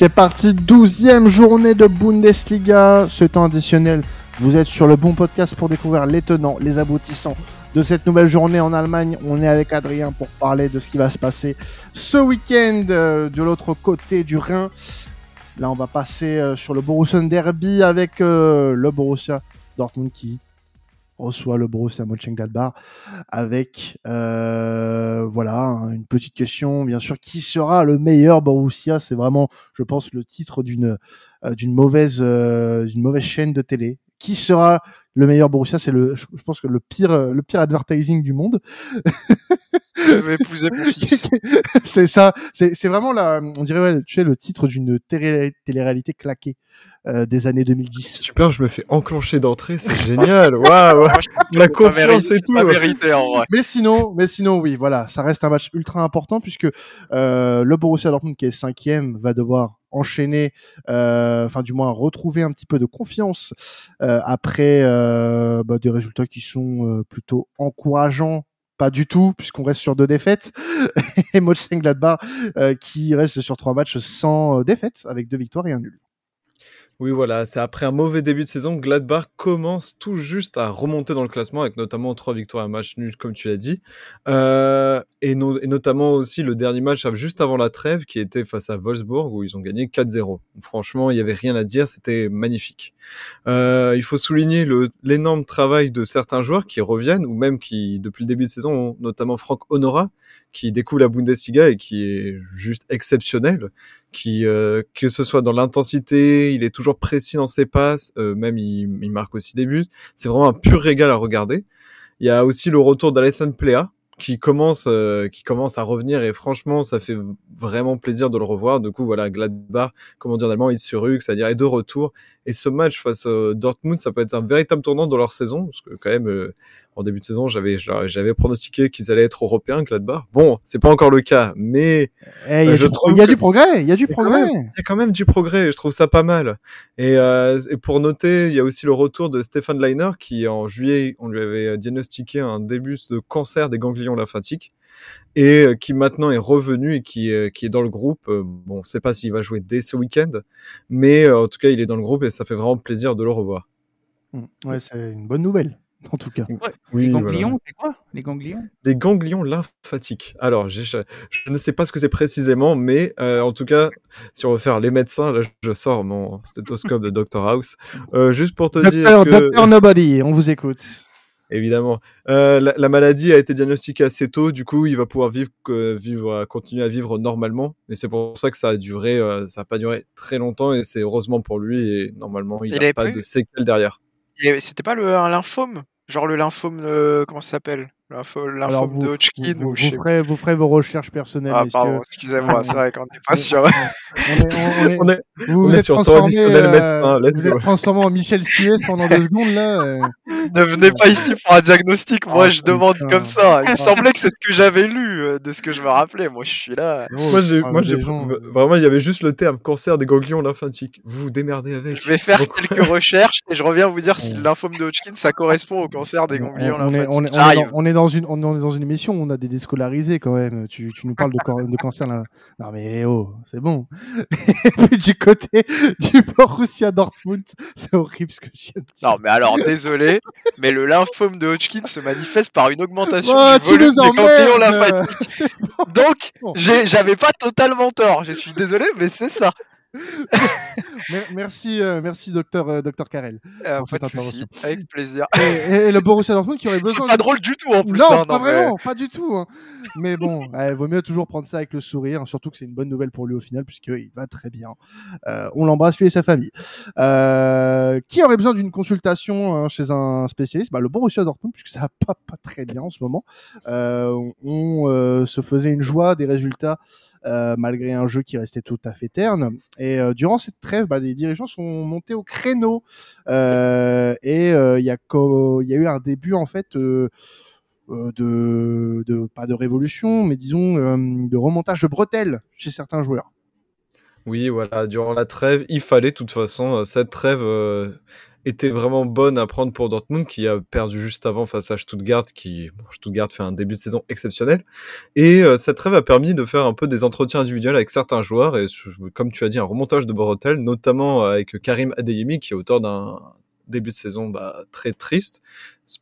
C'est parti, douzième journée de Bundesliga. Ce temps additionnel, vous êtes sur le bon podcast pour découvrir les tenants, les aboutissants de cette nouvelle journée en Allemagne. On est avec Adrien pour parler de ce qui va se passer ce week-end euh, de l'autre côté du Rhin. Là, on va passer euh, sur le Borussia Derby avec euh, le Borussia Dortmund qui reçoit le Borussia Mönchengladbach avec euh, voilà une petite question bien sûr qui sera le meilleur Borussia? C'est vraiment je pense le titre d'une euh, d'une mauvaise euh, d'une mauvaise chaîne de télé. Qui sera le meilleur Borussia? C'est le je pense que le pire le pire advertising du monde. Je vais épouser mon fils. C'est ça. C'est c'est vraiment la on dirait ouais, tu sais le titre d'une télé télé-réalité claquée euh, des années 2010. Super, je me fais enclencher d'entrée, c'est génial. Waouh, la confiance et tout. Vérité, en vrai. Mais sinon, mais sinon, oui, voilà, ça reste un match ultra important puisque euh, le Borussia Dortmund qui est cinquième va devoir enchaîner, euh, enfin du moins retrouver un petit peu de confiance euh, après euh, bah, des résultats qui sont euh, plutôt encourageants pas du tout, puisqu'on reste sur deux défaites. et Mönchengladbach euh, qui reste sur trois matchs sans défaite, avec deux victoires et un nul. Oui, voilà, c'est après un mauvais début de saison, Gladbach commence tout juste à remonter dans le classement, avec notamment trois victoires et un match nul, comme tu l'as dit. Euh, et, no et, notamment aussi le dernier match juste avant la trêve, qui était face à Wolfsburg, où ils ont gagné 4-0. Franchement, il n'y avait rien à dire, c'était magnifique. Euh, il faut souligner l'énorme travail de certains joueurs qui reviennent, ou même qui, depuis le début de saison, notamment Franck Honora, qui découvre la Bundesliga et qui est juste exceptionnel qui euh, que ce soit dans l'intensité, il est toujours précis dans ses passes, euh, même il, il, marque aussi des buts. C'est vraiment un pur régal à regarder. Il y a aussi le retour d'Alessandro Plea qui commence euh, qui commence à revenir et franchement ça fait vraiment plaisir de le revoir. Du coup voilà Gladbach, comment dire en allemand, il se c'est-à-dire est de retour. Et ce match face à Dortmund, ça peut être un véritable tournant dans leur saison parce que quand même en début de saison, j'avais j'avais pronostiqué qu'ils allaient être européens, Gladbach. Bon, c'est pas encore le cas, mais eh, il y a, du, y a du progrès, il y a du progrès. Il y a quand même du progrès, je trouve ça pas mal. Et, euh, et pour noter, il y a aussi le retour de Stefan Leiner qui en juillet, on lui avait diagnostiqué un début de cancer des ganglions lymphatiques et qui maintenant est revenu et qui, qui est dans le groupe. Bon, on sait pas s'il va jouer dès ce week-end, mais en tout cas, il est dans le groupe et ça fait vraiment plaisir de le revoir. Mmh. Ouais, c'est une bonne nouvelle en tout cas. Ouais. Oui, les ganglions, voilà. c'est quoi? Les ganglions? Des ganglions lymphatiques. Alors, je, je, ne sais pas ce que c'est précisément, mais euh, en tout cas, si on veut faire les médecins, là, je sors mon stéthoscope de Dr House, euh, juste pour te Docteur, dire que... Docteur Nobody, on vous écoute. Évidemment. Euh, la, la, maladie a été diagnostiquée assez tôt, du coup, il va pouvoir vivre, euh, vivre continuer à vivre normalement. Et c'est pour ça que ça a duré, euh, ça n'a pas duré très longtemps, et c'est heureusement pour lui, et normalement, il n'a pas de séquelles derrière. C'était pas le, un lymphome? Genre le lymphome, comment ça s'appelle? Vous, de Hodgkin vous, ou vous, ferez, vous ferez vos recherches personnelles. Ah, pardon, excusez-moi, c'est vrai qu'on n'est pas sûr. on est, vous on vous est êtes sur transformé, traditionnel euh, médecin, vous êtes transformé en Michel Sies pendant deux secondes là. euh. ne venez pas ici pour un diagnostic, moi Ah, je demande putain. comme ça. Il me semblait que c'est ce que j'avais lu euh, de ce que je me rappelais. Moi je suis là. Oh, Moi, j'ai, ah, moi, j'ai, gens, vraiment, il y avait juste le terme cancer des ganglions lymphatiques. Vous vous démerdez avec. Je vais faire Donc, quelques recherches et je reviens vous dire si le lymphome de Hodgkin ça correspond au cancer des on, ganglions on est, lymphatiques. on, est, on, est J'arrive. dans, on est dans une, on est dans une émission où on a des déscolarisés quand même. Tu, tu nous parles de, cor- de cancer là. Non mais oh, c'est bon. Et puis du côté du Borussia Dortmund, c'est horrible ce que je viens de dire. Non, mais alors, désolé, mais le lymphome de Hodgkin se manifeste par une augmentation Oh, du volume des ganglions emmerdes. lymphatiques. C'est bon. Donc, j'ai- j'avais pas totalement tort. Je suis désolé, mais c'est ça. Mer- Merci, euh, merci docteur, euh, docteur Carrel. Euh, pas de souci, avec plaisir. Et, et- et le Borussia Dortmund qui aurait C'est besoin. pas drôle du tout en plus. non, hein, pas vraiment, pas du tout. hein. Mais bon, il vaut mieux toujours prendre ça avec le sourire, surtout que c'est une bonne nouvelle pour lui au final, puisqu'il va très bien. Euh, on l'embrasse lui et sa famille. Euh, qui aurait besoin d'une consultation hein, chez un spécialiste? Bah, Le Borussia Dortmund, puisque ça va pas, pas très bien en ce moment. Euh, on euh, se faisait une joie des résultats. euh, malgré un jeu qui restait tout à fait terne. Et euh, durant cette trêve, bah, les dirigeants sont montés au créneau. Euh, et euh, il y, a eu un début, en fait, euh, de, pas de révolution, mais disons de remontage de bretelles chez certains joueurs. Oui, voilà, durant la trêve, il fallait de toute façon, cette trêve, était vraiment bonne à prendre pour Dortmund, qui a perdu juste avant face à Stuttgart, qui Stuttgart fait un début de saison exceptionnel. Et euh, cette trêve a permis de faire un peu des entretiens individuels avec certains joueurs, et comme tu as dit, un remontage de Borotel, notamment avec Karim Adeyemi, qui est auteur d'un début de saison bah, très triste,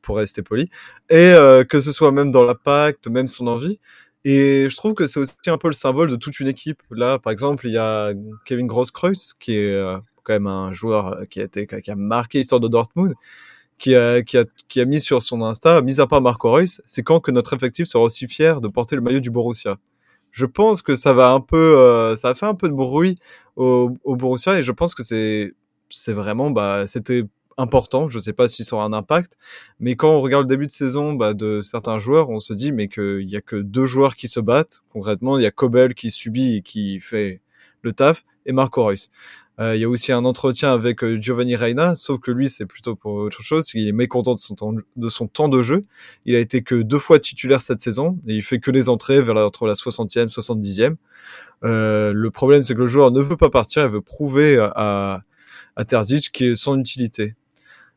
pour rester poli, et euh, que ce soit même dans l'impact, même son envie. Et je trouve que c'est aussi un peu le symbole de toute une équipe. Là, par exemple, il y a Kevin Grosskreutz, qui est euh, quand même un joueur qui a, été, qui a marqué l'histoire de Dortmund, qui a, mis sur son Insta, mis à part Marco Reus, c'est quand que notre effectif sera aussi fier de porter le maillot du Borussia. Je pense que ça euh, a fait un peu de bruit au, Borussia et je pense que c'est vraiment, bah, c'était important. Je ne sais pas si ça aura un impact, mais quand on regarde le début de saison bah, de certains joueurs, on se dit mais qu'il y a que deux joueurs qui se battent. Concrètement, il y a Kobel qui subit et qui fait le taf et Marco Reus. Euh, il y a aussi un entretien avec euh, Giovanni Reina, sauf que lui, c'est plutôt pour autre chose. Il est mécontent de son, temps, de jeu. Il a été que deux fois titulaire cette saison et il fait que les entrées vers la, entre la 60e et 70e. Euh, le problème, c'est que le joueur ne veut pas partir, il veut prouver à, à Terzic qui est son utilité.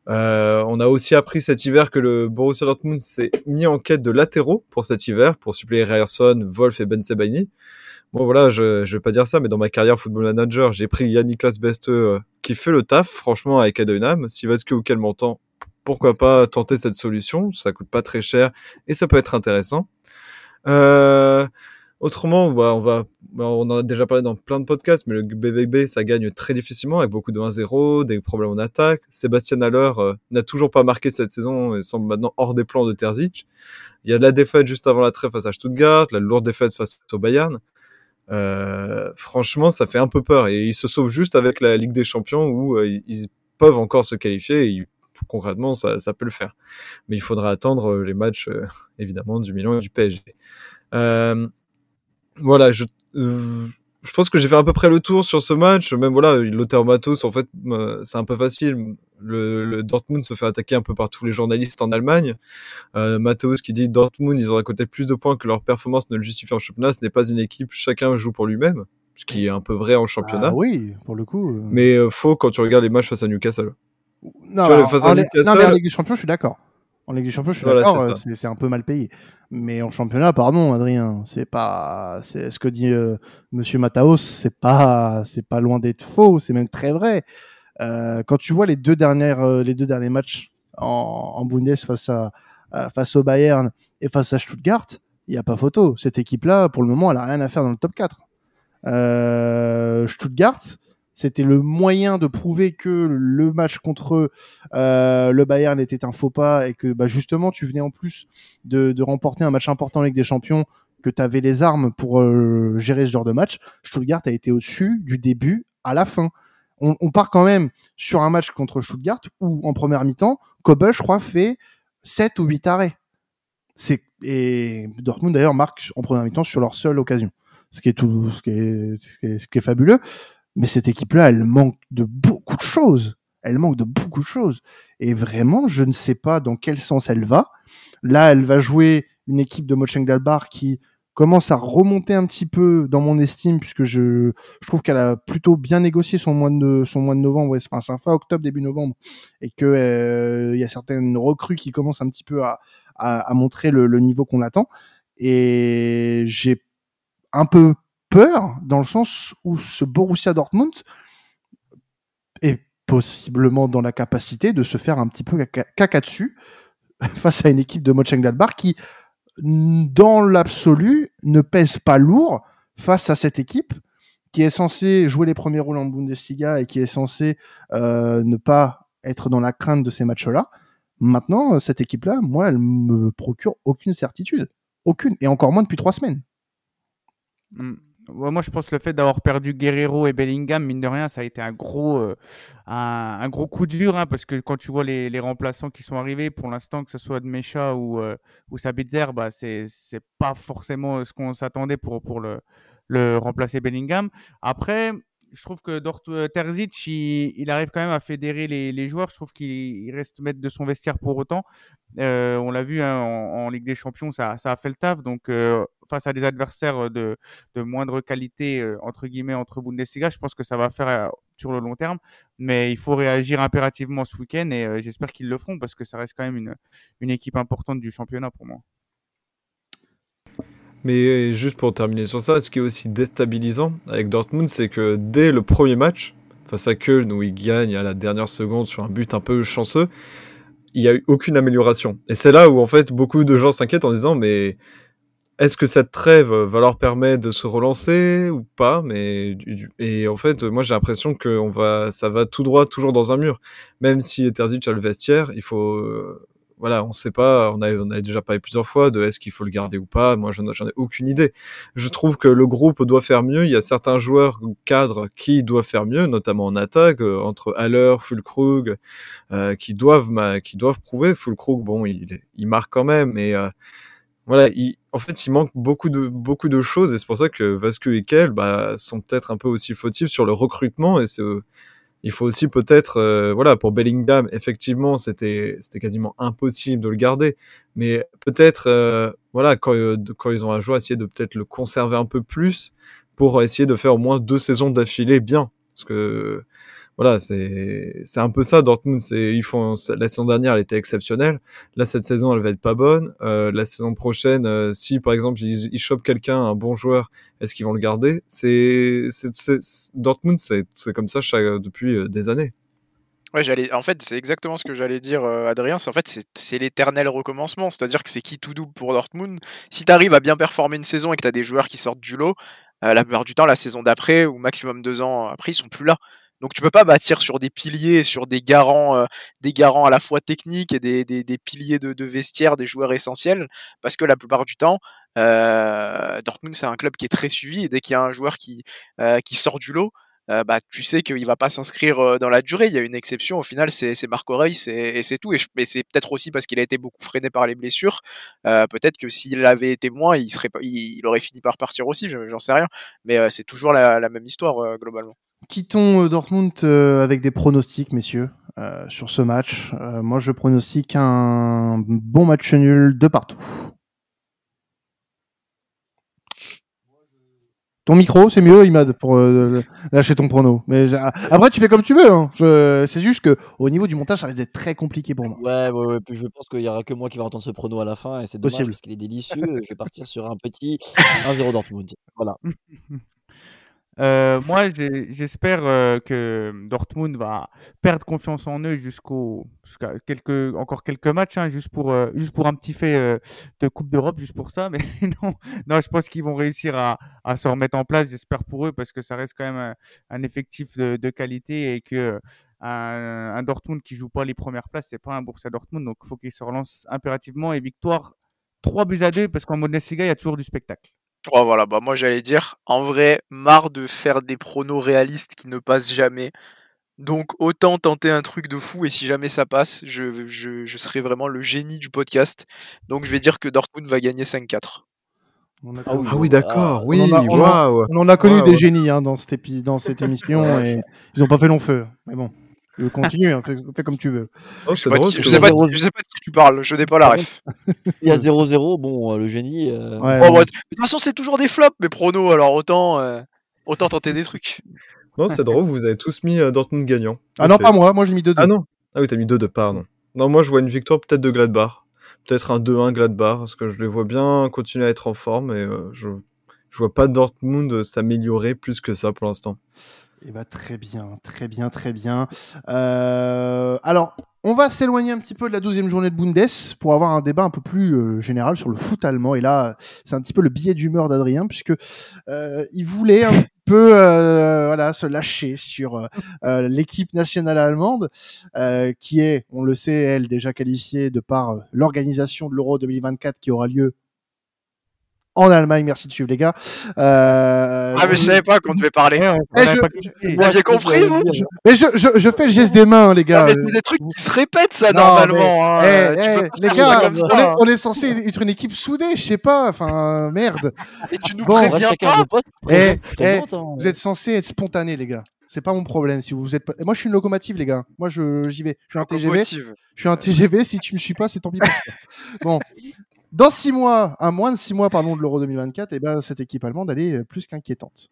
Euh, on a aussi appris cet hiver que le Borussia Dortmund s'est mis en quête de latéraux pour cet hiver, pour suppléer Ryerson, Wolf et Ben Sebaini. Bon voilà, je, je vais pas dire ça, mais dans ma carrière football manager, j'ai pris Yannick Beste euh, qui fait le taf, franchement, avec Adenham. Si Vasque ou montant, pourquoi pas tenter cette solution? Ça coûte pas très cher et ça peut être intéressant. Euh, Autrement, bah, on va, bah, on en a déjà parlé dans plein de podcasts, mais le BVB, ça gagne très difficilement avec beaucoup de 1-0, des problèmes en attaque. Sébastien Haller euh, n'a toujours pas marqué cette saison et semble maintenant hors des plans de Terzic. Il y a la défaite juste avant la trêve face à Stuttgart, la lourde défaite face au Bayern. Euh, franchement, ça fait un peu peur et ils se sauvent juste avec la Ligue des Champions où euh, ils peuvent encore se qualifier et concrètement, ça, peut le faire. Mais il faudra attendre les matchs, évidemment, du Milan et du PSG. Euh, voilà, je, euh, je pense que j'ai fait à peu près le tour sur ce match. Même voilà, Lothar Matos, en fait, euh, c'est un peu facile. Le, Dortmund se fait attaquer un peu par tous les journalistes en Allemagne. Euh, Matos qui dit Dortmund, ils auraient côté plus de points que leur performance ne le justifie en championnat. Ce n'est pas une équipe, chacun joue pour lui-même, ce qui est un peu vrai en championnat. Ah oui, pour le coup. Mais faux quand tu regardes les matchs face à Newcastle. Non, face à Newcastle... non mais Ligue des Champions, je suis d'accord. En Ligue des Champions, je suis d'accord, c'est un peu mal payé. Mais en championnat, pardon, Adrien, c'est pas, c'est ce que dit euh, Monsieur Mataos, c'est pas, c'est pas loin d'être faux, c'est même très vrai. Euh, quand tu vois les deux dernières, euh, les deux derniers matchs en, en Bundes face à, face au Bayern et face à Stuttgart, il y a pas photo. Cette équipe-là, pour le moment, elle a rien à faire dans le top 4. Stuttgart, c'était le moyen de prouver que le match contre euh, le Bayern était un faux pas et que bah, justement tu venais en plus de, remporter un match important avec des champions, que tu avais les armes pour euh, gérer ce genre de match. Stuttgart a été au-dessus du début à la fin. On, part quand même sur un match contre Stuttgart où en première mi-temps, Kobel, je crois, fait 7 ou 8 arrêts. C'est et Dortmund d'ailleurs marque en première mi-temps sur leur seule occasion. Ce qui est fabuleux. Mais cette équipe-là, elle manque de beaucoup de choses. Elle manque de beaucoup de choses. Et vraiment, je ne sais pas dans quel sens elle va. Là, elle va jouer une équipe de Mönchengladbach qui commence à remonter un petit peu dans mon estime puisque je, je trouve qu'elle a plutôt bien négocié son mois de son mois de novembre, enfin c'est fin octobre début novembre et que euh, il y a certaines recrues qui commencent un petit peu à, à, montrer le, le niveau qu'on attend. Et j'ai un peu peur dans le sens où ce Borussia Dortmund est possiblement dans la capacité de se faire un petit peu caca dessus face à une équipe de Mönchengladbach qui, dans l'absolu, ne pèse pas lourd face à cette équipe qui est censée jouer les premiers rôles en Bundesliga et qui est censée euh, ne pas être dans la crainte de ces matchs-là. Maintenant, cette équipe-là, moi, elle me procure aucune certitude. Aucune. Et encore moins depuis trois semaines. Moi, je pense que le fait d'avoir perdu Guerrero et Bellingham, mine de rien, ça a été un gros, euh, un, gros coup dur, hein, parce que quand tu vois les, remplaçants qui sont arrivés, pour l'instant, que ce soit de Mecha ou, euh, ou Sabitzer, bah, c'est pas forcément ce qu'on s'attendait pour, pour le, le remplacer Bellingham. Après, je trouve que Dort euh, Terzic, il, arrive quand même à fédérer les, joueurs. Je trouve qu'il il reste maître de son vestiaire pour autant. Euh, on l'a vu hein, en, Ligue des Champions, ça, a fait le taf. Donc, euh, face à des adversaires de, moindre qualité, entre guillemets, entre Bundesliga, je pense que ça va faire sur le long terme. Mais il faut réagir impérativement ce week-end et j'espère qu'ils le feront parce que ça reste quand même une équipe importante du championnat pour moi. Mais juste pour terminer sur ça, ce qui est aussi déstabilisant avec Dortmund, c'est que dès le premier match, face à Köln, où ils gagnent à la dernière seconde sur un but un peu chanceux, il n'y a eu aucune amélioration. Et c'est là où, en fait, beaucoup de gens s'inquiètent en disant, mais est-ce que cette trêve va leur permettre de se relancer ou pas? Mais et en fait, moi j'ai l'impression que on va, ça va tout droit toujours dans un mur. Même si Terzic a le vestiaire, il faut, voilà, on sait pas, on a, on a déjà parlé plusieurs fois de est-ce qu'il faut le garder ou pas. Moi, j'en ai aucune idée. Je trouve que le groupe doit faire mieux. Il y a certains joueurs cadres qui doivent faire mieux, notamment en attaque, euh, entre Haller, Fulkrug, euh, qui doivent, qui doivent prouver. Fulkrug, bon, il, il marque quand même, mais euh, voilà, il, en fait, il manque beaucoup de, beaucoup de choses et c'est pour ça que Vasque et Kel bah, sont peut-être un peu aussi fautifs sur le recrutement et c'est il faut aussi peut-être, euh, voilà, pour Bellingham, effectivement, c'était c'était quasiment impossible de le garder, mais peut-être, euh, voilà, quand, euh, quand ils ont un joueur, essayer de peut-être le conserver un peu plus pour essayer de faire au moins deux saisons d'affilée bien, parce que voilà, c'est un peu ça. Dortmund, ils font la saison dernière, elle était exceptionnelle. Là, cette saison, elle va être pas bonne. Euh, la saison prochaine, euh, si par exemple ils, ils chopent quelqu'un, un bon joueur, est-ce qu'ils vont le garder? C'est Dortmund, c'est comme ça depuis euh, des années. Ouais, j'allais. En fait, c'est exactement ce que j'allais dire, Adrien. C'est en fait, c'est l'éternel recommencement. C'est-à-dire que c'est qui tout double pour Dortmund? Si tu arrives à bien performer une saison et que tu as des joueurs qui sortent du lot, la plupart du temps, la saison d'après ou maximum deux ans après, ils sont plus là. Donc tu peux pas bâtir sur des piliers, sur des garants, euh, des garants à la fois techniques et des, des, des piliers de, de, vestiaire, des joueurs essentiels, parce que la plupart du temps, euh, Dortmund c'est un club qui est très suivi et dès qu'il y a un joueur qui, euh, qui sort du lot, bah, tu sais qu'il va pas s'inscrire dans la durée. Il y a une exception, au final, c'est Marc Reus et c'est tout. Et, c'est peut-être aussi parce qu'il a été beaucoup freiné par les blessures. Peut-être que s'il avait été moins, il, serait, il, aurait fini par partir aussi, j'en sais rien. Mais euh, c'est toujours la, la, même histoire, globalement. Quittons Dortmund avec des pronostics, messieurs, sur ce match. moi, je pronostique un bon match nul de partout. Ton micro, c'est mieux, Imad, pour euh, lâcher ton prono. Mais après, tu fais comme tu veux. Hein. Je... C'est juste que au niveau du montage, ça risque d'être très compliqué pour moi. Ouais, ouais, ouais. Puis je pense qu'il y aura que moi qui va entendre ce prono à la fin, et c'est dommage Possible. parce qu'il est délicieux. je vais partir sur un petit 1-0 Dortmund. Voilà. Euh, moi, j'espère euh, que Dortmund va perdre confiance en eux jusqu'au jusqu'à quelques encore quelques matchs, hein, juste pour euh, juste pour un petit fait de Coupe d'Europe, juste pour ça. Mais non, non, je pense qu'ils vont réussir à, à se remettre en place. J'espère pour eux parce que ça reste quand même un, effectif de, qualité et que un, un, Dortmund qui joue pas les premières places, c'est pas un Borussia Dortmund, donc il faut qu'il se relance impérativement et victoire 3 buts à 2 parce qu'en Bundesliga, il y a toujours du spectacle. Oh, voilà, bah moi j'allais dire, en vrai, marre de faire des pronos réalistes qui ne passent jamais. Donc autant tenter un truc de fou et si jamais ça passe, je, je, je serai vraiment le génie du podcast. Donc je vais dire que Dortmund va gagner 5-4. Ah oui, ah oui d'accord, oui, on, on, wow. on, en a connu wow. des génies hein, dans, cette épi dans cette émission et ils n'ont pas fait long feu. Mais bon. Je continue, hein, fais, fais, comme tu veux. Oh, je, je, sais pas, je, sais pas, de qui tu parles, je n'ai pas la ref. Il y a 0-0, bon, euh, le génie. Euh... Ouais, oh, ouais. de toute façon, c'est toujours des flops, mes pronos, alors autant, euh, autant tenter des trucs. Non, c'est drôle, vous avez tous mis euh, Dortmund gagnant. Ah non, pas moi, moi j'ai mis 2-2. Ah non Ah oui, t'as mis 2-2, pardon. Non, moi je vois une victoire peut-être de Gladbach. Peut-être un 2-1 Gladbach, parce que je les vois bien continuer à être en forme et je, je vois pas Dortmund s'améliorer plus que ça pour l'instant. Eh ben, très bien, très bien, très bien. Euh, alors, on va s'éloigner un petit peu de la douzième journée de Bundes pour avoir un débat un peu plus euh, général sur le foot allemand. Et là, c'est un petit peu le billet d'humeur d'Adrien, puisque euh, il voulait un peu euh, voilà, se lâcher sur euh, l'équipe nationale allemande, qui est, on le sait, elle déjà qualifiée de par l'organisation de l'Euro 2024 qui aura lieu en Allemagne. Merci de suivre, les gars. Euh, Ah, mais je savais pas qu'on devait parler. Ouais, on Eh, je- pas compris, vous Mais je, je, je fais le geste des mains, les Non, gars. mais c'est des trucs qui se répètent, ça, Non, normalement. hein. Eh, Tu eh, peux pas les faire gars, ça comme on, est, on est censé être une équipe soudée, je sais pas. Enfin, merde. Et tu nous Bon, préviens pas eh, présente, hein. Vous êtes censés être spontanés, les gars. C'est pas mon problème. Si vous êtes pas... Moi, je suis une locomotive, les gars. Moi, je j'y vais. Je suis un TGV. Locomotive. Je suis un TGV. Si tu me suis pas, c'est tant pis. Bon. Dans six mois, à moins de six mois, pardon, de l'Euro 2024, et ben, cette équipe allemande, est euh, plus qu'inquiétante.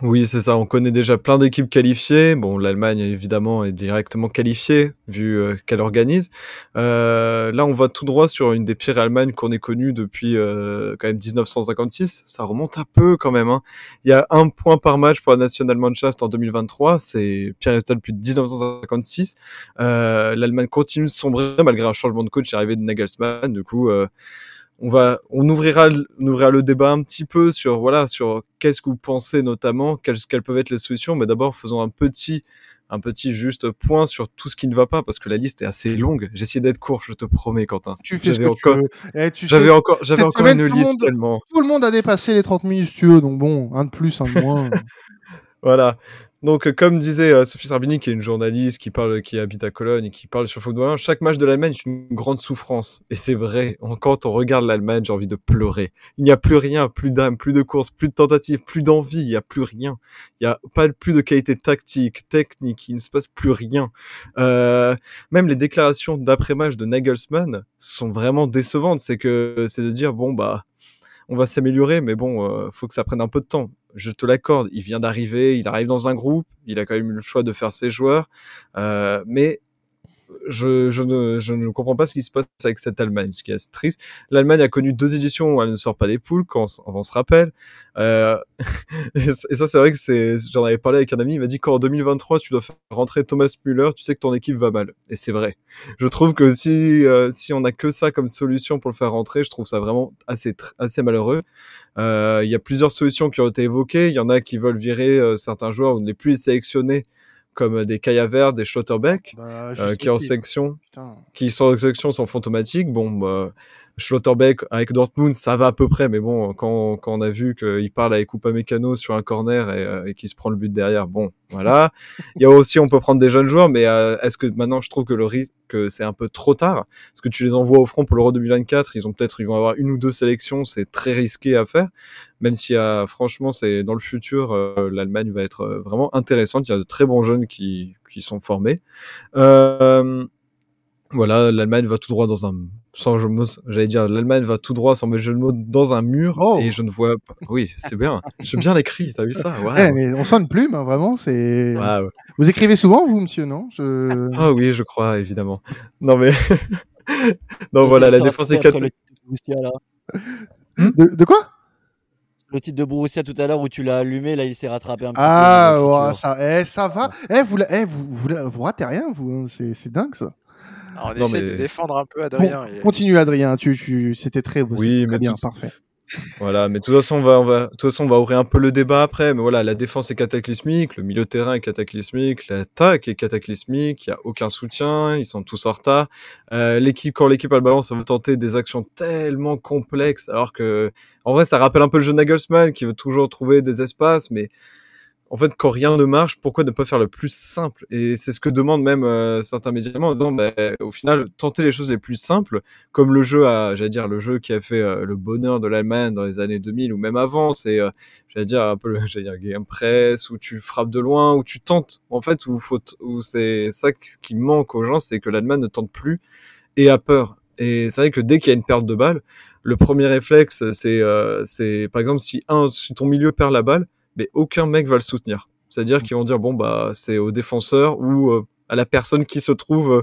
Oui, c'est ça. On connaît déjà plein d'équipes qualifiées. Bon, l'Allemagne, évidemment, est directement qualifiée, vu euh, qu'elle organise. Euh, là, on va tout droit sur une des pires Allemagnes qu'on ait connues depuis euh, quand même 1956. Ça remonte un peu quand même. Hein. Il y a un point par match pour la Nationalmannschaft en 2023. C'est pire résultat depuis 1956. Euh, L'Allemagne continue de sombrer malgré un changement de coach arrivé de Nagelsmann. Du coup... On va, on ouvrira, le- on ouvrira le débat un petit peu sur voilà, sur qu'est-ce que vous pensez notamment, quelles, quelles peuvent être les solutions. Mais d'abord, faisons un petit, un petit juste point sur tout ce qui ne va pas parce que la liste est assez longue. J'ai essayé d'être court, je te promets, Quentin. Tu fais ce J'avais que encore- tu veux. Eh, tu J'avais encore, j'avais encore semaine, une liste monde- tellement. tout le monde a dépassé les 30 minutes, si tu veux. Donc bon, un de plus, un de moins. Voilà. Donc, euh, comme disait euh, Sophie Sarbini, qui est une journaliste qui parle, qui habite à Cologne et qui parle sur football, chaque match de l'Allemagne est une grande souffrance. Et c'est vrai. Quand on regarde l'Allemagne, j'ai envie de pleurer. Il n'y a plus rien, plus d'âme, plus de courses, plus de tentatives, plus d'envie. Il n'y a plus rien. Il n'y a pas plus de qualité tactique, technique. Il ne se passe plus rien. Euh, même les déclarations d'après-match de Nagelsmann sont vraiment décevantes. C'est que, c'est de dire, bon, bah, on va s'améliorer, mais bon, euh, faut que ça prenne un peu de temps. Je te l'accorde, il vient d'arriver, il arrive dans un groupe, il a quand même eu le choix de faire ses joueurs, euh, mais je, ne, comprends pas ce qui se passe avec cette Allemagne, ce qui est triste. L'Allemagne a connu deux éditions où elle ne sort pas des poules, quand on, se rappelle. Euh, et ça, c'est vrai que j'en avais parlé avec un ami, il m'a dit qu'en 2023, tu dois faire rentrer Thomas Müller, tu sais que ton équipe va mal. Et c'est vrai. Je trouve que si, euh, on a que ça comme solution pour le faire rentrer, je trouve ça vraiment assez, malheureux. Euh, Il y a plusieurs solutions qui ont été évoquées. Il y en a qui veulent virer certains joueurs ou ne les plus sélectionner, comme des Kaya Vert, des Schlotterbeck, Bah, euh, qui en section Putain. qui sont en sélection sont fantomatiques. Bon, bah, Schlotterbeck avec Dortmund, ça va à peu près, mais bon, quand, quand on a vu qu'il parle avec Upamecano sur un corner et, euh, et qu'il se prend le but derrière, bon, voilà. Il y a aussi, on peut prendre des jeunes joueurs, mais euh, est-ce que maintenant, je trouve que le risque, que c'est un peu trop tard, parce que tu les envoies au front pour l'Euro 2024, ils ont peut-être, ils vont avoir une ou deux sélections, c'est très risqué à faire, même si, euh, franchement, c'est dans le futur, euh, l'Allemagne va être euh, vraiment intéressante. Il y a de très bons jeunes qui, qui sont formés. Euh, voilà, l'Allemagne va tout droit dans un, sans jeu de mots, j'allais dire, l'Allemagne va tout droit sans mes jeux de mots dans un mur, Oh. et je ne vois pas, oui, c'est bien, j'ai bien écrit, t'as vu ça? Eh, Waouh. mais on sonne plume, hein, vraiment. C'est. Vous écrivez souvent, vous, monsieur, non? Je... Ah oui, je crois, évidemment. Non mais, non voilà, la défense est. Le titre de là. De, de quoi? Le titre de Borussia tout à l'heure où tu l'as allumé, là il s'est rattrapé un petit Ah, peu. ouais, l'écriture. ça, eh, ça va. Eh, vous, la- eh, vous, vous, la- vous ratez rien, vous. hein, C'est c'est dingue, ça. On Non, essaie mais- de défendre un peu Bon, Adrien. et- continue, Adrien. Tu, tu... C'était très beau. Oui, très mais bien, tout- parfait. Voilà, mais de toute façon, on va, on va, de toute façon, on va ouvrir un peu le débat après. Mais voilà, la défense est cataclysmique, le milieu de terrain est cataclysmique, l'attaque est cataclysmique. Il y a aucun soutien, ils sont tous en retard. Euh, l'équipe, quand l'équipe a le ballon, ça veut tenter des actions tellement complexes, alors que, en vrai, ça rappelle un peu le jeu Nagelsmann qui veut toujours trouver des espaces, mais en fait, quand rien ne marche, pourquoi ne pas faire le plus simple? Et c'est ce que demandent même euh, certains médias en disant, bah, au final, tenter les choses les plus simples, comme le jeu, j'allais dire, le jeu qui a fait euh, le bonheur de l'Allemagne dans les années 2000 ou même avant, c'est, euh, j'allais dire, un peu le, dire, game press, où tu frappes de loin, où tu tentes, en fait, où, où c'est ça qui qui manque aux gens, c'est que l'Allemagne ne tente plus et a peur. Et c'est vrai que dès qu'il y a une perte de balle, le premier réflexe, c'est, euh, c'est par exemple, si un, si ton milieu perd la balle, mais aucun mec va le soutenir. C'est-à-dire qu'ils vont dire bon bah c'est au défenseur ou euh, à la personne qui se trouve euh,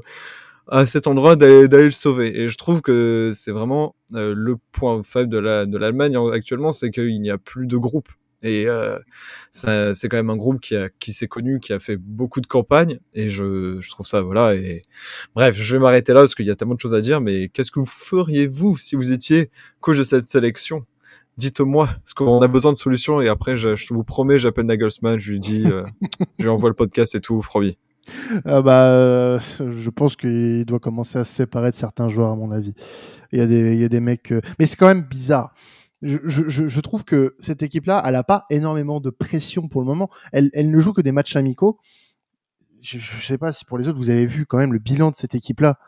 à cet endroit d'aller d'aller le sauver. Et je trouve que c'est vraiment euh, le point faible de la de l'Allemagne en- actuellement, c'est qu'il n'y a plus de groupe. Et euh, c'est quand même un groupe qui a qui s'est connu, qui a fait beaucoup de campagnes. Et je, je trouve ça voilà. Et bref, je vais m'arrêter là parce qu'il y a tellement de choses à dire. Mais qu'est-ce que vous feriez vous si vous étiez coach de cette sélection? Dites-moi, parce qu'on a besoin de solutions. Et après, je, vous promets, j'appelle Nagelsmann, je lui dis, euh, je lui envoie le podcast et tout, promis. Ah bah, euh, je pense qu'il doit commencer à se séparer de certains joueurs, à mon avis. Il y a des, il y a des mecs. euh, Mais c'est quand même bizarre. je, je, je, trouve que cette équipe-là, elle n'a pas énormément de pression pour le moment. Elle, elle ne joue que des matchs amicaux. Je ne sais pas si pour les autres, vous avez vu quand même le bilan de cette équipe-là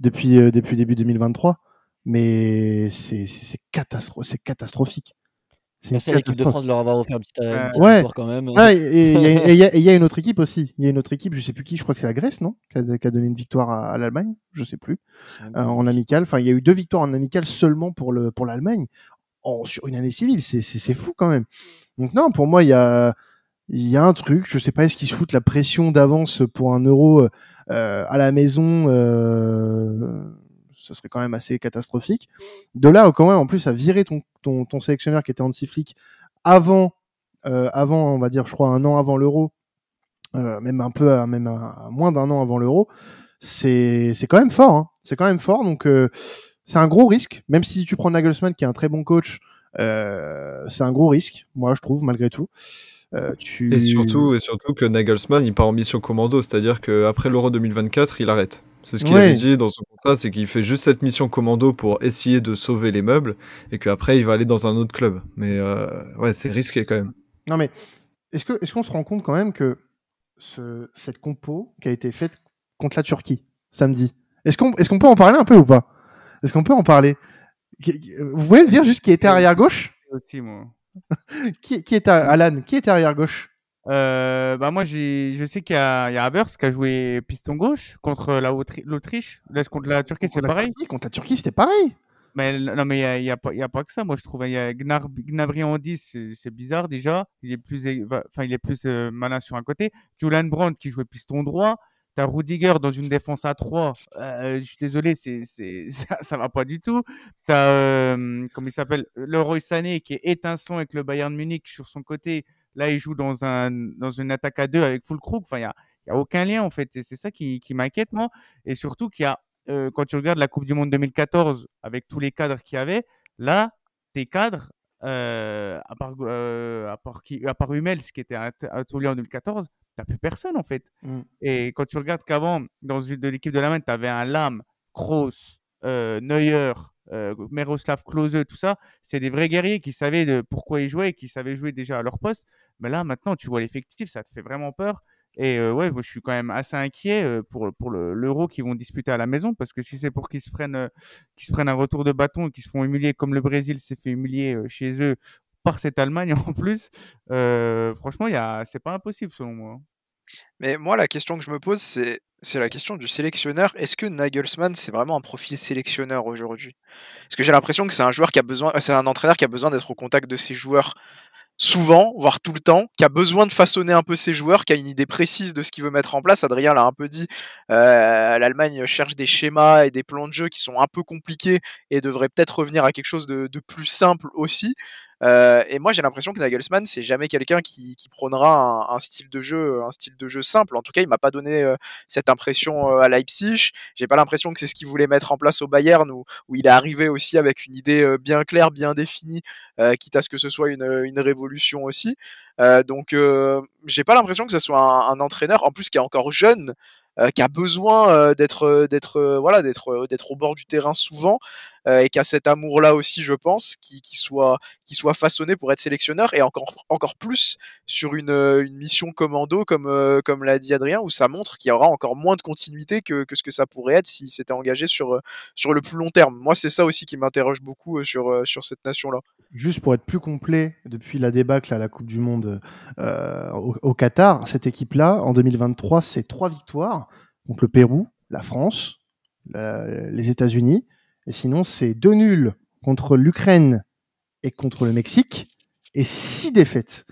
depuis, depuis début 2023, mais c'est catastro catastrophique. Merci à l'équipe de France de leur avoir offert un petit, euh, ouais. quand même. et il y, a une autre équipe aussi. Il y a une autre équipe, je sais plus qui, je crois que c'est la Grèce, non qui a, donné une victoire à, l'Allemagne, je sais plus, euh, en amical. Enfin, il y a eu deux victoires en amical seulement pour le pour l'Allemagne sur une année civile. C'est fou quand même. Donc non, pour moi, il y a il y a un truc, je sais pas, est-ce qu'ils se foutent la pression d'avance pour un euro euh, à la maison euh, ce serait quand même assez catastrophique. De là, quand même, en plus, à virer ton, sélectionneur qui était anti-flic avant, euh, avant, on va dire, je crois, un an avant l'euro, euh, même un peu, à, moins d'un an avant l'euro, c'est quand même fort. Hein. C'est quand même fort. Donc, euh, c'est un gros risque. Même si tu prends Nagelsmann, qui est un très bon coach, euh, c'est un gros risque, moi, je trouve, malgré tout. Euh. Et surtout, et surtout que Nagelsmann, il part en mission commando, c'est-à-dire qu'après l'Euro 2024, il arrête. C'est ce qu'il avait dit dans son contrat, c'est qu'il fait juste cette mission commando pour essayer de sauver les meubles et qu'après il va aller dans un autre club. Mais euh, ouais, c'est risqué quand même. Non mais est-ce que est-ce qu'on se rend compte quand même que ce, cette compo qui a été faite contre la Turquie samedi, est-ce qu'on est-ce qu'on peut en parler un peu ou pas? Est-ce qu'on peut en parler? Vous pouvez le dire juste qui était arrière gauche? Aussi moi. qui, qui est Alan Qui était arrière gauche? Euh, bah moi je sais qu'il y a, il y a Habers qui a joué piston gauche contre l'Autriche. Contre la Turquie c'était pareil. contre la Turquie c'était pareil. Mais non mais il y a, y a, pas que ça. Moi je trouve il y a Gnabry en 10 c'est bizarre déjà. Il est plus enfin il est plus euh, malin sur un côté. Julian Brandt qui jouait piston droit. T'as Rudiger dans une défense à 3. Euh, je suis désolé, c'est, c'est, ça, ça va pas du tout. T'as, euh, comment il s'appelle, Leroy Sané qui est étincelant avec le Bayern Munich sur son côté. Là, il joue dans, un, dans une attaque à deux avec full crook. Enfin, il n'y a, y a aucun lien, en fait. Et c'est ça qui, qui m'inquiète, moi. Et surtout qu'il y a, euh, quand tu regardes la Coupe du Monde 2014, avec tous les cadres qu'il y avait, là, tes cadres, euh, à, part, euh, à, part qui, à part Hummels, qui était à, à Toulouse en 2014, t'as plus personne, en fait. Mm. Et quand tu regardes qu'avant, dans de l'équipe de la main, tu avais un Lam, Kroos, euh, Neuer, euh, Miroslav Klose, tout ça, c'est des vrais guerriers qui savaient de pourquoi ils jouaient et qui savaient jouer déjà à leur poste. Mais là, maintenant, tu vois l'effectif, ça te fait vraiment peur. Et euh, ouais, je suis quand même assez inquiet euh, pour, pour l'euro qu'ils vont disputer à la maison parce que si c'est pour qu'ils se prennent euh, qu'ils se prennent un retour de bâton et qu'ils se font humilier comme le Brésil s'est fait humilier chez eux par cette Allemagne en plus, franchement, il y c'est pas impossible selon moi. Mais moi, la question que je me pose, c'est la question du sélectionneur. Est-ce que Nagelsmann, c'est vraiment un profil sélectionneur aujourd'hui? Parce que j'ai l'impression que c'est un joueur qui a besoin, c'est un entraîneur qui a besoin d'être au contact de ses joueurs souvent, voire tout le temps, qui a besoin de façonner un peu ses joueurs, qui a une idée précise de ce qu'il veut mettre en place. Adrien l'a un peu dit, euh, l'Allemagne cherche des schémas et des plans de jeu qui sont un peu compliqués et devrait peut-être revenir à quelque chose de plus simple aussi. Euh, et moi, j'ai l'impression que Nagelsmann, c'est jamais quelqu'un qui, prônera un, style de jeu, un style de jeu simple. En tout cas, il m'a pas donné euh, cette impression euh, à Leipzig. J'ai pas l'impression que c'est ce qu'il voulait mettre en place au Bayern, où, il est arrivé aussi avec une idée bien claire, bien définie, quitte à ce que ce soit une, révolution aussi. donc, j'ai pas l'impression que ce soit un, entraîneur, en plus qui est encore jeune. qui a besoin d'être voilà d'être au bord du terrain souvent euh, et qui a cet amour-là aussi, je pense, qui, soit, qui soit façonné pour être sélectionneur et encore, encore plus sur une, euh, une mission commando, comme, euh, comme l'a dit Adrien, où ça montre qu'il y aura encore moins de continuité que, que ce que ça pourrait être s'il s'était engagé sur, sur le plus long terme. Moi, c'est ça aussi qui m'interroge beaucoup sur, sur cette nation-là. Juste pour être plus complet, depuis la débâcle à la Coupe du Monde au, Qatar, cette équipe-là, en 2023, c'est trois victoires contre le Pérou, la France, les États-Unis et sinon, c'est deux nuls contre l'Ukraine et contre le Mexique et six défaites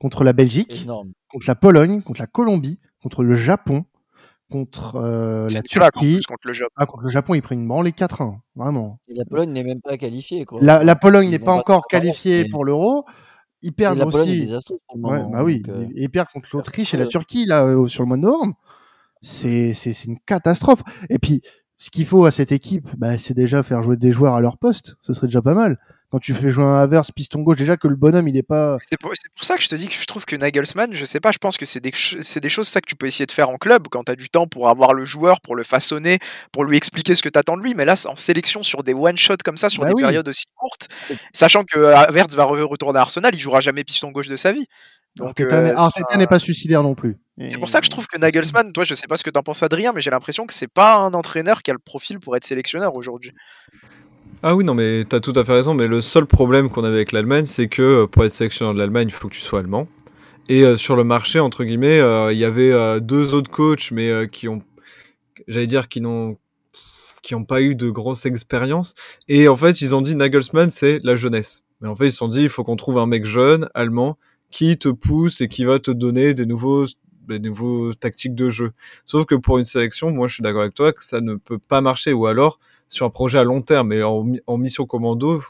contre la Belgique, contre la Pologne, contre la Colombie, contre le Japon, contre euh, la Turquie. contre le Japon. Ah, contre le Japon, ils prennent une branle les 4-1, vraiment. Et la Pologne n'est même pas qualifiée. Quoi. La, la Pologne n'est pas encore qualifiée pour l'Euro. Ils perdent la aussi. ouais, bah oui, euh... ils perdent contre l'Autriche et la Turquie là euh, sur le mois de novembre. C'est c'est une catastrophe. Et puis ce qu'il faut à cette équipe, bah, c'est déjà faire jouer des joueurs à leur poste. Ce serait déjà pas mal. quand tu fais jouer un Havertz piston gauche, déjà que le bonhomme, il est pas. C'est pour, ça que je te dis que je trouve que Nagelsmann, je sais pas, je pense que c'est des, des, choses ça que tu peux essayer de faire en club quand tu as du temps pour avoir le joueur, pour le façonner, pour lui expliquer ce que tu attends de lui. Mais là, en sélection sur des one-shots comme ça, sur bah des périodes aussi courtes, sachant que Havertz va retourner à Arsenal, il jouera jamais piston gauche de sa vie. Donc, Arteta n'est pas suicidaire non plus. C'est pour ça que je trouve que Nagelsmann, toi, je sais pas ce que t'en penses, Adrien, mais j'ai l'impression que c'est pas un entraîneur qui a le profil pour être sélectionneur aujourd'hui. Ah oui, non, mais t'as tout à fait raison. Mais le seul problème qu'on avait avec l'Allemagne, c'est que pour être sélectionneur de l'Allemagne, il faut que tu sois allemand. Et sur le marché, entre guillemets, il y avait deux autres coachs, mais qui ont, j'allais dire, qui n'ont qui n'ont pas eu de grosse expérience. Et en fait, ils ont dit Nagelsmann, c'est la jeunesse. Mais en fait, ils se sont dit, il faut qu'on trouve un mec jeune, allemand, qui te pousse et qui va te donner des nouveaux des nouveaux tactiques de jeu. Sauf que pour une sélection, moi je suis d'accord avec toi que ça ne peut pas marcher. Ou alors sur un projet à long terme, mais en, mission commando,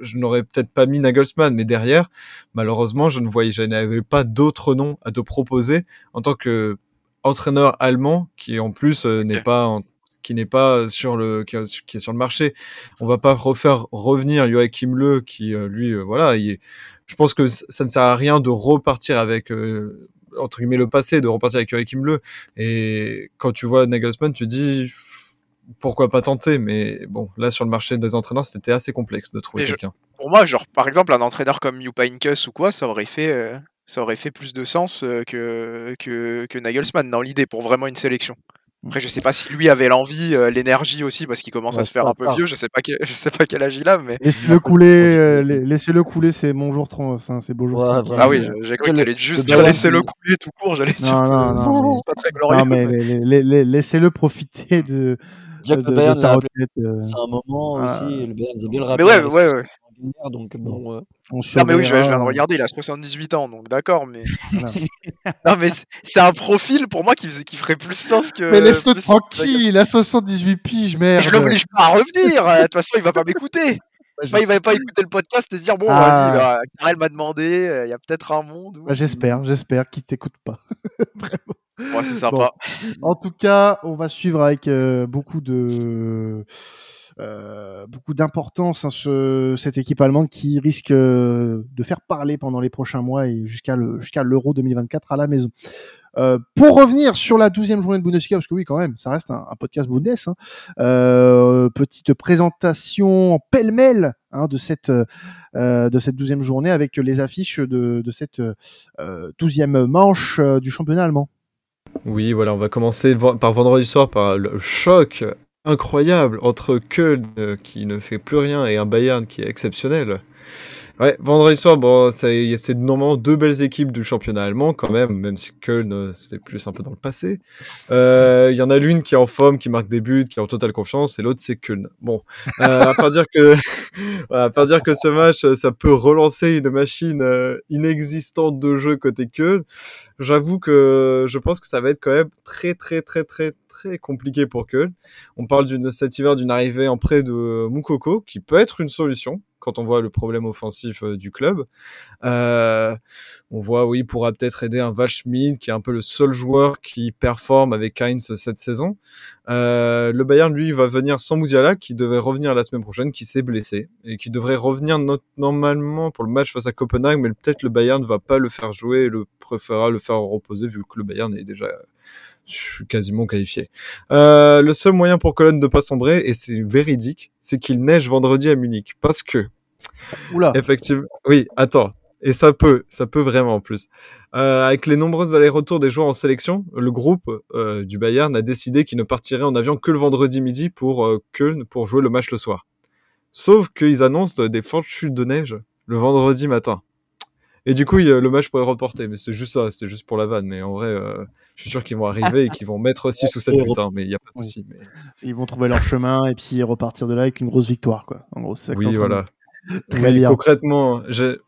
je n'aurais peut-être pas mis Nagelsmann, mais derrière, malheureusement, je ne voyais, je n'avais pas d'autres noms à te proposer en tant que entraîneur allemand qui en plus euh, n'est pas qui n'est pas sur le qui, est sur le marché. On va pas refaire revenir Joachim Le qui euh, lui euh, voilà, il est, je pense que ça ne sert à rien de repartir avec euh, entre guillemets le passé, de repartir avec Joachim Le. Et quand tu vois Nagelsmann, tu dis pourquoi pas tenter? Mais bon, là sur le marché des entraîneurs, c'était assez complexe de trouver quelqu'un. Pour moi, genre par exemple un entraîneur comme Jupp ou quoi, ça aurait fait euh, ça aurait fait plus de sens euh, que, que, que Nagelsmann dans l'idée pour vraiment une sélection. Après, je sais pas si lui avait l'envie, euh, l'énergie aussi, parce qu'il commence à se faire un peu vieux. Je sais pas, quel, je sais pas quel âge il a, mais. Laissez-le couler, euh, laissez-le couler, c'est mon jour 30, c'est beau jour. ah oui, j'ai cru qu'il allait juste dire laissez-le couler tout court. J'allais dire, non, non, non, pas très glorieux. Non, mais laissez-le profiter de. Que le Bayern, c'est un moment aussi, le Bayern, c'est bien le rappeler. Mais ouais, ouais, ouais. Donc bon. non mais oui, je, viens de regarder, il a 78 ans, donc d'accord, mais non mais c'est un profil pour moi qui, qui ferait plus sens que. Mais laisse-le tranquille, il a 78 piges, merde. je l'oblige pas à revenir. Euh, de toute façon, il va pas m'écouter. Bah, il va pas écouter le podcast et se dire bon, ah. vas-y, Karel m'a demandé, euh, il y a peut-être un monde. Bah, j'espère, j'espère qu'il t'écoute pas. Ouais, c'est sympa. En tout cas, on va suivre avec euh, beaucoup de euh, beaucoup d'importance hein, ce, cette équipe allemande qui risque euh, de faire parler pendant les prochains mois et jusqu'à le, jusqu'à l'Euro 2024 à la maison. Euh, pour revenir sur la douzième journée de Bundesliga, parce que oui, quand même, ça reste un, podcast Bundes. Hein, euh, petite présentation pêle-mêle hein, de cette euh, de cette douzième journée avec les affiches de, de cette douzième manche du championnat allemand. Oui, voilà, on va commencer par vendredi soir par le choc incroyable entre Köln euh, qui ne fait plus rien et un Bayern qui est exceptionnel. Ouais, vendredi soir, bon, c'est normalement deux belles équipes du championnat allemand quand même, même si Köln, euh, c'est plus un peu dans le passé. Euh, il y en a l'une qui est en forme, qui marque des buts, qui est en totale confiance, et l'autre c'est Köln. Bon, euh, à part dire que, voilà, à part dire que ce match, ça peut relancer une machine inexistante de jeu côté Köln. J'avoue que je pense que ça va être quand même très très très très très compliqué pour Köln. On parle cet hiver d'une arrivée en prêt de Moukoko, qui peut être une solution quand on voit le problème offensif euh, du club. Euh, on voit, oui, il pourra peut-être aider un Waldschmidt, qui est un peu le seul joueur qui performe avec Heinz cette saison. Euh, le Bayern, lui, va venir sans Mouziala, qui devait revenir la semaine prochaine, qui s'est blessé, et qui devrait revenir normalement pour le match face à Copenhague, mais peut-être le Bayern ne va pas le faire jouer et préférera le faire reposer, vu que le Bayern est déjà je suis quasiment qualifié. Euh, le seul moyen pour Cologne de pas sombrer, et c'est véridique, c'est qu'il neige vendredi à Munich. Parce que, Oula. effectivement, oui, attends, et ça peut, ça peut vraiment en plus. Euh, avec les nombreux allers-retours des joueurs en sélection, le groupe euh, du Bayern a décidé qu'il ne partirait en avion que le vendredi midi pour euh, pour jouer le match le soir. Sauf qu'ils annoncent des fortes chutes de neige le vendredi matin. Et du coup, le match pourrait reporter. Mais c'est juste ça, c'était juste pour la vanne. Mais en vrai, euh, je suis sûr qu'ils vont arriver et qu'ils vont mettre 6 ou 7 buts. Hein, mais il n'y a pas de souci. Mais... Ils vont trouver leur chemin et puis repartir de là avec une grosse victoire. Quoi. En gros, ça oui, voilà. Très bien. Concrètement,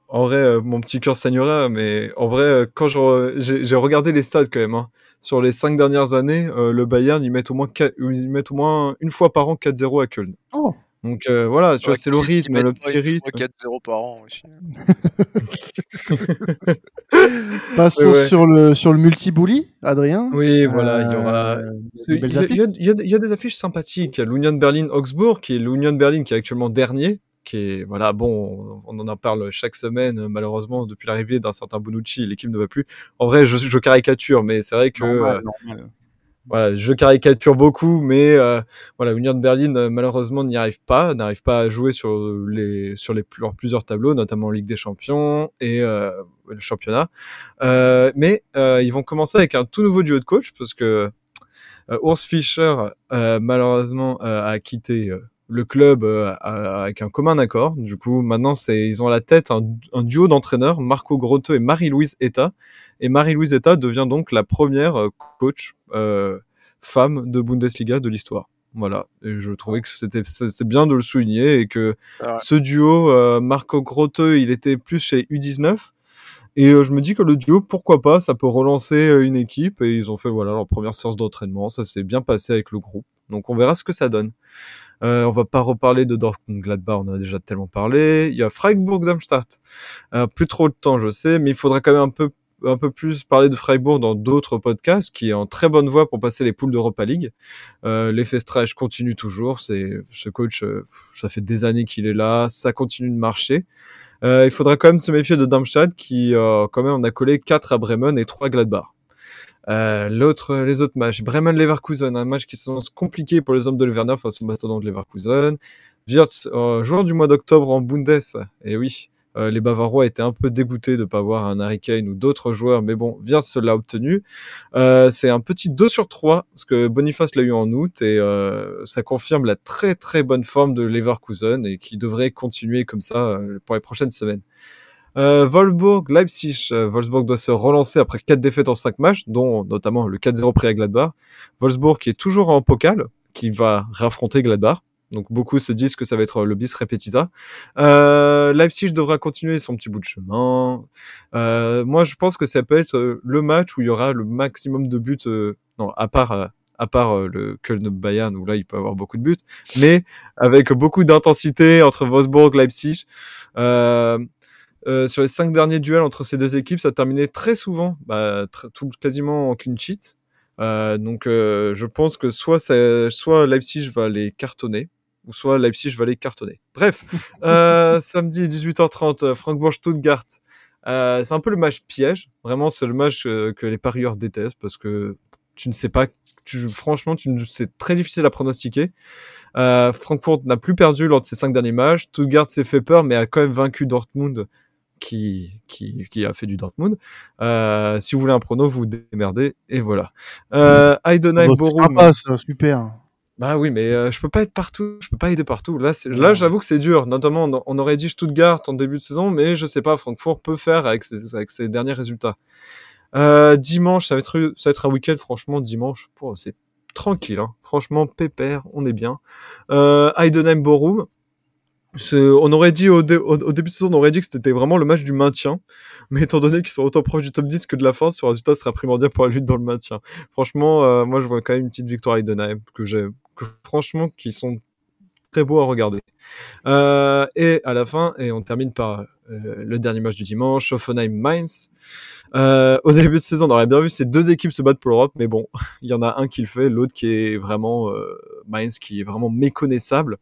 en vrai, euh, mon petit cœur saignera, mais en vrai, euh, quand j'ai regardé les stats quand même, hein. sur les 5 dernières années, le Bayern, ils mettent, au moins ils mettent au moins une fois par an 4-0 à Köln. Oh donc euh, voilà, tu vois, c'est le rythme, le petit rythme. 4-0 par an aussi. Passons sur le sur le multi-bully, Adrien. Oui, voilà, il y aura. Euh, il y, a, des affiches sympathiques. Il y a l'Union Berlin Augsbourg, qui est l'Union Berlin qui est actuellement dernier, qui est voilà bon, on en parle chaque semaine malheureusement depuis l'arrivée d'un certain Bonucci, l'équipe ne va plus. En vrai, je, je caricature, mais c'est vrai que normal, normal voilà, je caricature beaucoup, mais euh, voilà, Union de Berlin euh, malheureusement n'y arrive pas, n'arrive pas à jouer sur les sur les plusieurs tableaux, notamment Ligue des Champions et euh, le championnat. Euh, mais euh, ils vont commencer avec un tout nouveau duo de coach parce que Urs Fischer malheureusement a quitté le club avec un commun accord. Du coup, maintenant, c'est ils ont à la tête un, un duo d'entraîneurs, Marco Grotto et Marie-Louise Etta. Et Marie-Louise Etta devient donc la première coach euh, femme de Bundesliga de l'histoire. Voilà, et je trouvais que c'était bien de le souligner et que ce duo, euh, Marco Grote, il était plus chez U19. Et euh, je me dis que le duo, pourquoi pas, ça peut relancer une équipe. Et ils ont fait voilà leur première séance d'entraînement. Ça s'est bien passé avec le groupe. Donc on verra ce que ça donne. Euh, on va pas reparler de Dortmund Gladbach, on en a déjà tellement parlé. Il y a Freiburg Darmstadt. plus trop de temps, je sais, mais il faudrait quand même un peu un peu plus parler de Freiburg dans d'autres podcasts, qui est en très bonne voie pour passer les poules d'Europa League. Euh, L'effet Stretch continue toujours. C'est ce coach, euh, ça fait des années qu'il est là, ça continue de marcher. Euh, il faudra quand même se méfier de Darmstadt, qui euh, quand même on a collé 4 à Bremen et 3 à Gladbach. Euh, l'autre, les autres matchs, Bremen-Leverkusen, un match qui s'annonce compliqué pour les hommes de Leverner face au bâton de Leverkusen. Wirtz, joueur du mois d'octobre en Bundes, et oui, euh, les Bavarois étaient un peu dégoûtés de ne pas avoir un Harry Kane ou d'autres joueurs, mais bon, Wirtz l'a obtenu. Euh, c'est un petit 2 sur 3, parce que Boniface l'a eu en août, et euh, ça confirme la très très bonne forme de Leverkusen, et qui devrait continuer comme ça pour les prochaines semaines. Euh, Wolfsburg, Leipzig. Wolfsburg doit se relancer après 4 défaites en 5 matchs, dont notamment le 4-0 pris à Gladbach. Wolfsburg qui est toujours en pokal, qui va raffronter Gladbach. Donc beaucoup se disent que ça va être le bis repetita. Euh, Leipzig devra continuer son petit bout de chemin. Euh, moi, je pense que ça peut être euh, le match où il y aura le maximum de buts. Euh, non, à part euh, à part le Köln Bayern où là il peut avoir beaucoup de buts, mais avec beaucoup d'intensité entre Wolfsburg, Leipzig. Euh, sur les cinq derniers duels entre ces deux équipes, ça a terminé très souvent, bah, tout, quasiment en clean sheet. Euh, donc, euh, je pense que soit, soit Leipzig va les cartonner, ou soit Leipzig va les cartonner. Bref, euh, samedi 18h30, euh, Francfort-Stuttgart. Euh, c'est un peu le match piège. Vraiment, c'est le match que les parieurs détestent parce que tu ne sais pas. Tu, franchement, tu, c'est très difficile à pronostiquer. Euh, Francfort n'a plus perdu lors de ses cinq derniers matchs. Stuttgart s'est fait peur, mais a quand même vaincu Dortmund, qui, qui, qui a fait du Dortmund. Euh, si vous voulez un prono, vous vous démerdez et voilà. Euh, Heidenheim, Borum. super. Bah oui, mais euh, je peux pas être partout, je peux pas aider partout. Là, là, j'avoue que c'est dur. Notamment, on, aurait dit Stuttgart en début de saison, mais je sais pas, Francfort peut faire avec ses, avec ses derniers résultats. Euh, dimanche, ça va être, ça va être un week-end, franchement, dimanche, c'est tranquille, hein. franchement, pépère, on est bien. Euh, Heidenheim Borum, on aurait dit au, début de saison, on aurait dit que c'était vraiment le match du maintien. Mais étant donné qu'ils sont autant proches du top 10 que de la fin, ce résultat sera primordial pour la lutte dans le maintien. Franchement, euh, moi, je vois quand même une petite victoire à Heidenheim que j'ai franchement, qui sont très beaux à regarder. Euh, et à la fin, et on termine par euh, le dernier match du dimanche, Offenheim-Mainz. Au début de saison, on aurait bien vu ces deux équipes se battre pour l'Europe, mais bon, il y en a un qui le fait, l'autre qui est vraiment Mainz, qui est vraiment méconnaissable.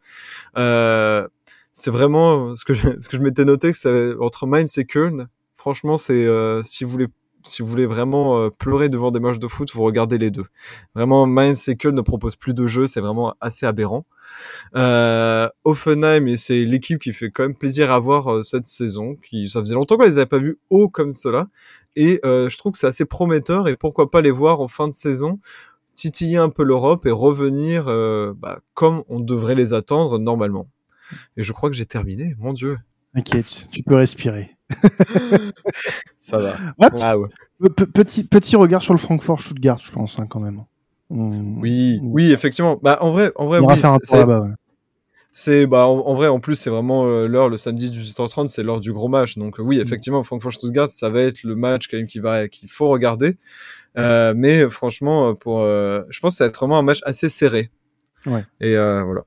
C'est vraiment ce que je, ce que je m'étais noté, que c'est entre Mainz et Köln. Franchement, c'est si vous voulez si vous voulez vraiment euh, pleurer devant des matchs de foot, vous regardez les deux. Vraiment, Mainz et Köln ne proposent plus de jeu, c'est vraiment assez aberrant. Euh, Offenheim, c'est l'équipe qui fait quand même plaisir à voir euh, cette saison. Qui, ça faisait longtemps qu'on les avait pas vus haut comme cela. Et euh, je trouve que c'est assez prometteur et pourquoi pas les voir en fin de saison titiller un peu l'Europe et revenir bah, comme on devrait les attendre normalement. Et je crois que j'ai terminé, mon Dieu. T'inquiète, tu peux respirer. Ça va. Ah petit, petit regard sur le Francfort Stuttgart, je pense, hein, quand même. Oui, oui, effectivement. Bah, en vrai, en vrai, on oui, va faire un point là-bas. C'est bah en, vrai en plus c'est vraiment euh, l'heure le samedi 18h30 c'est l'heure du gros match donc oui mm. effectivement Francfort Stuttgart ça va être le match quand même qui va qu'il faut regarder euh, mais franchement pour euh, je pense que ça va être vraiment un match assez serré ouais. et voilà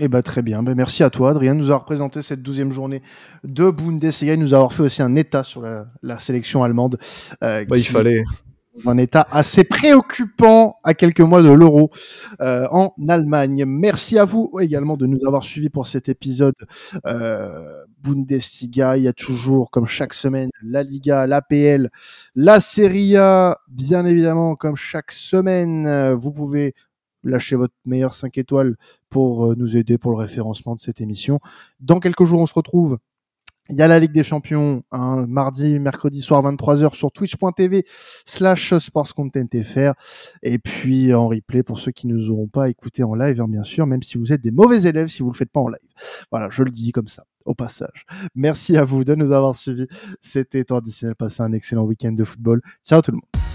eh ben, très bien. Ben, merci à toi, Adrien, de nous avoir présenté cette douzième journée de Bundesliga et nous avoir fait aussi un état sur la, la sélection allemande. Euh, bah, Il fallait. un état assez préoccupant à quelques mois de l'euro euh, en Allemagne. Merci à vous également de nous avoir suivis pour cet épisode euh, Bundesliga. Il y a toujours, comme chaque semaine, la Liga, l'APL, la Serie A, bien évidemment, comme chaque semaine. Vous pouvez lâcher votre meilleur 5 étoiles pour euh, nous aider pour le référencement de cette émission. Dans quelques jours, on se retrouve il y a la Ligue des Champions, un mardi, mercredi soir, 23h sur twitch.tv slash sportscontentfr. Et puis en replay pour ceux qui ne nous auront pas écouté en live, hein, bien sûr, même si vous êtes des mauvais élèves, si vous le faites pas en live. Voilà, je le dis comme ça, au passage. Merci à vous de nous avoir suivis. C'était traditionnel. Passez un excellent week-end de football. Ciao tout le monde.